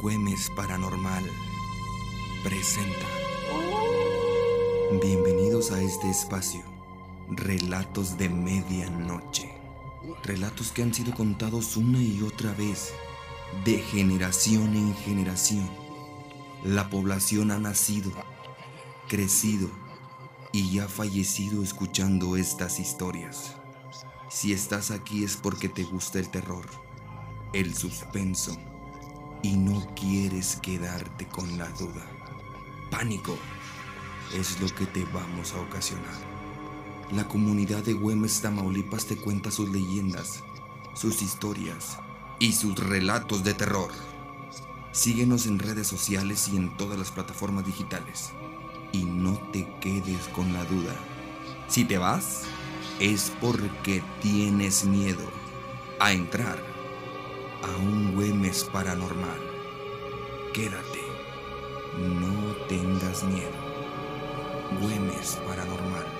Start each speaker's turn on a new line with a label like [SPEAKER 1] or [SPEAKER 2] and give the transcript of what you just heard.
[SPEAKER 1] Güemes Paranormal presenta. Bienvenidos a este espacio. Relatos de medianoche. Relatos que han sido contados una y otra vez, de generación en generación. La población ha nacido, crecido y ha fallecido escuchando estas historias. Si estás aquí es porque te gusta el terror, el suspenso y no quieres quedarte con la duda. Pánico es lo que te vamos a ocasionar. La comunidad de Güemes, Tamaulipas te cuenta sus leyendas, sus historias y sus relatos de terror. Síguenos en redes sociales y en todas las plataformas digitales. Y no te quedes con la duda. Si te vas, es porque tienes miedo a entrar Güemes paranormal. Quédate, no tengas miedo. Güemes paranormal.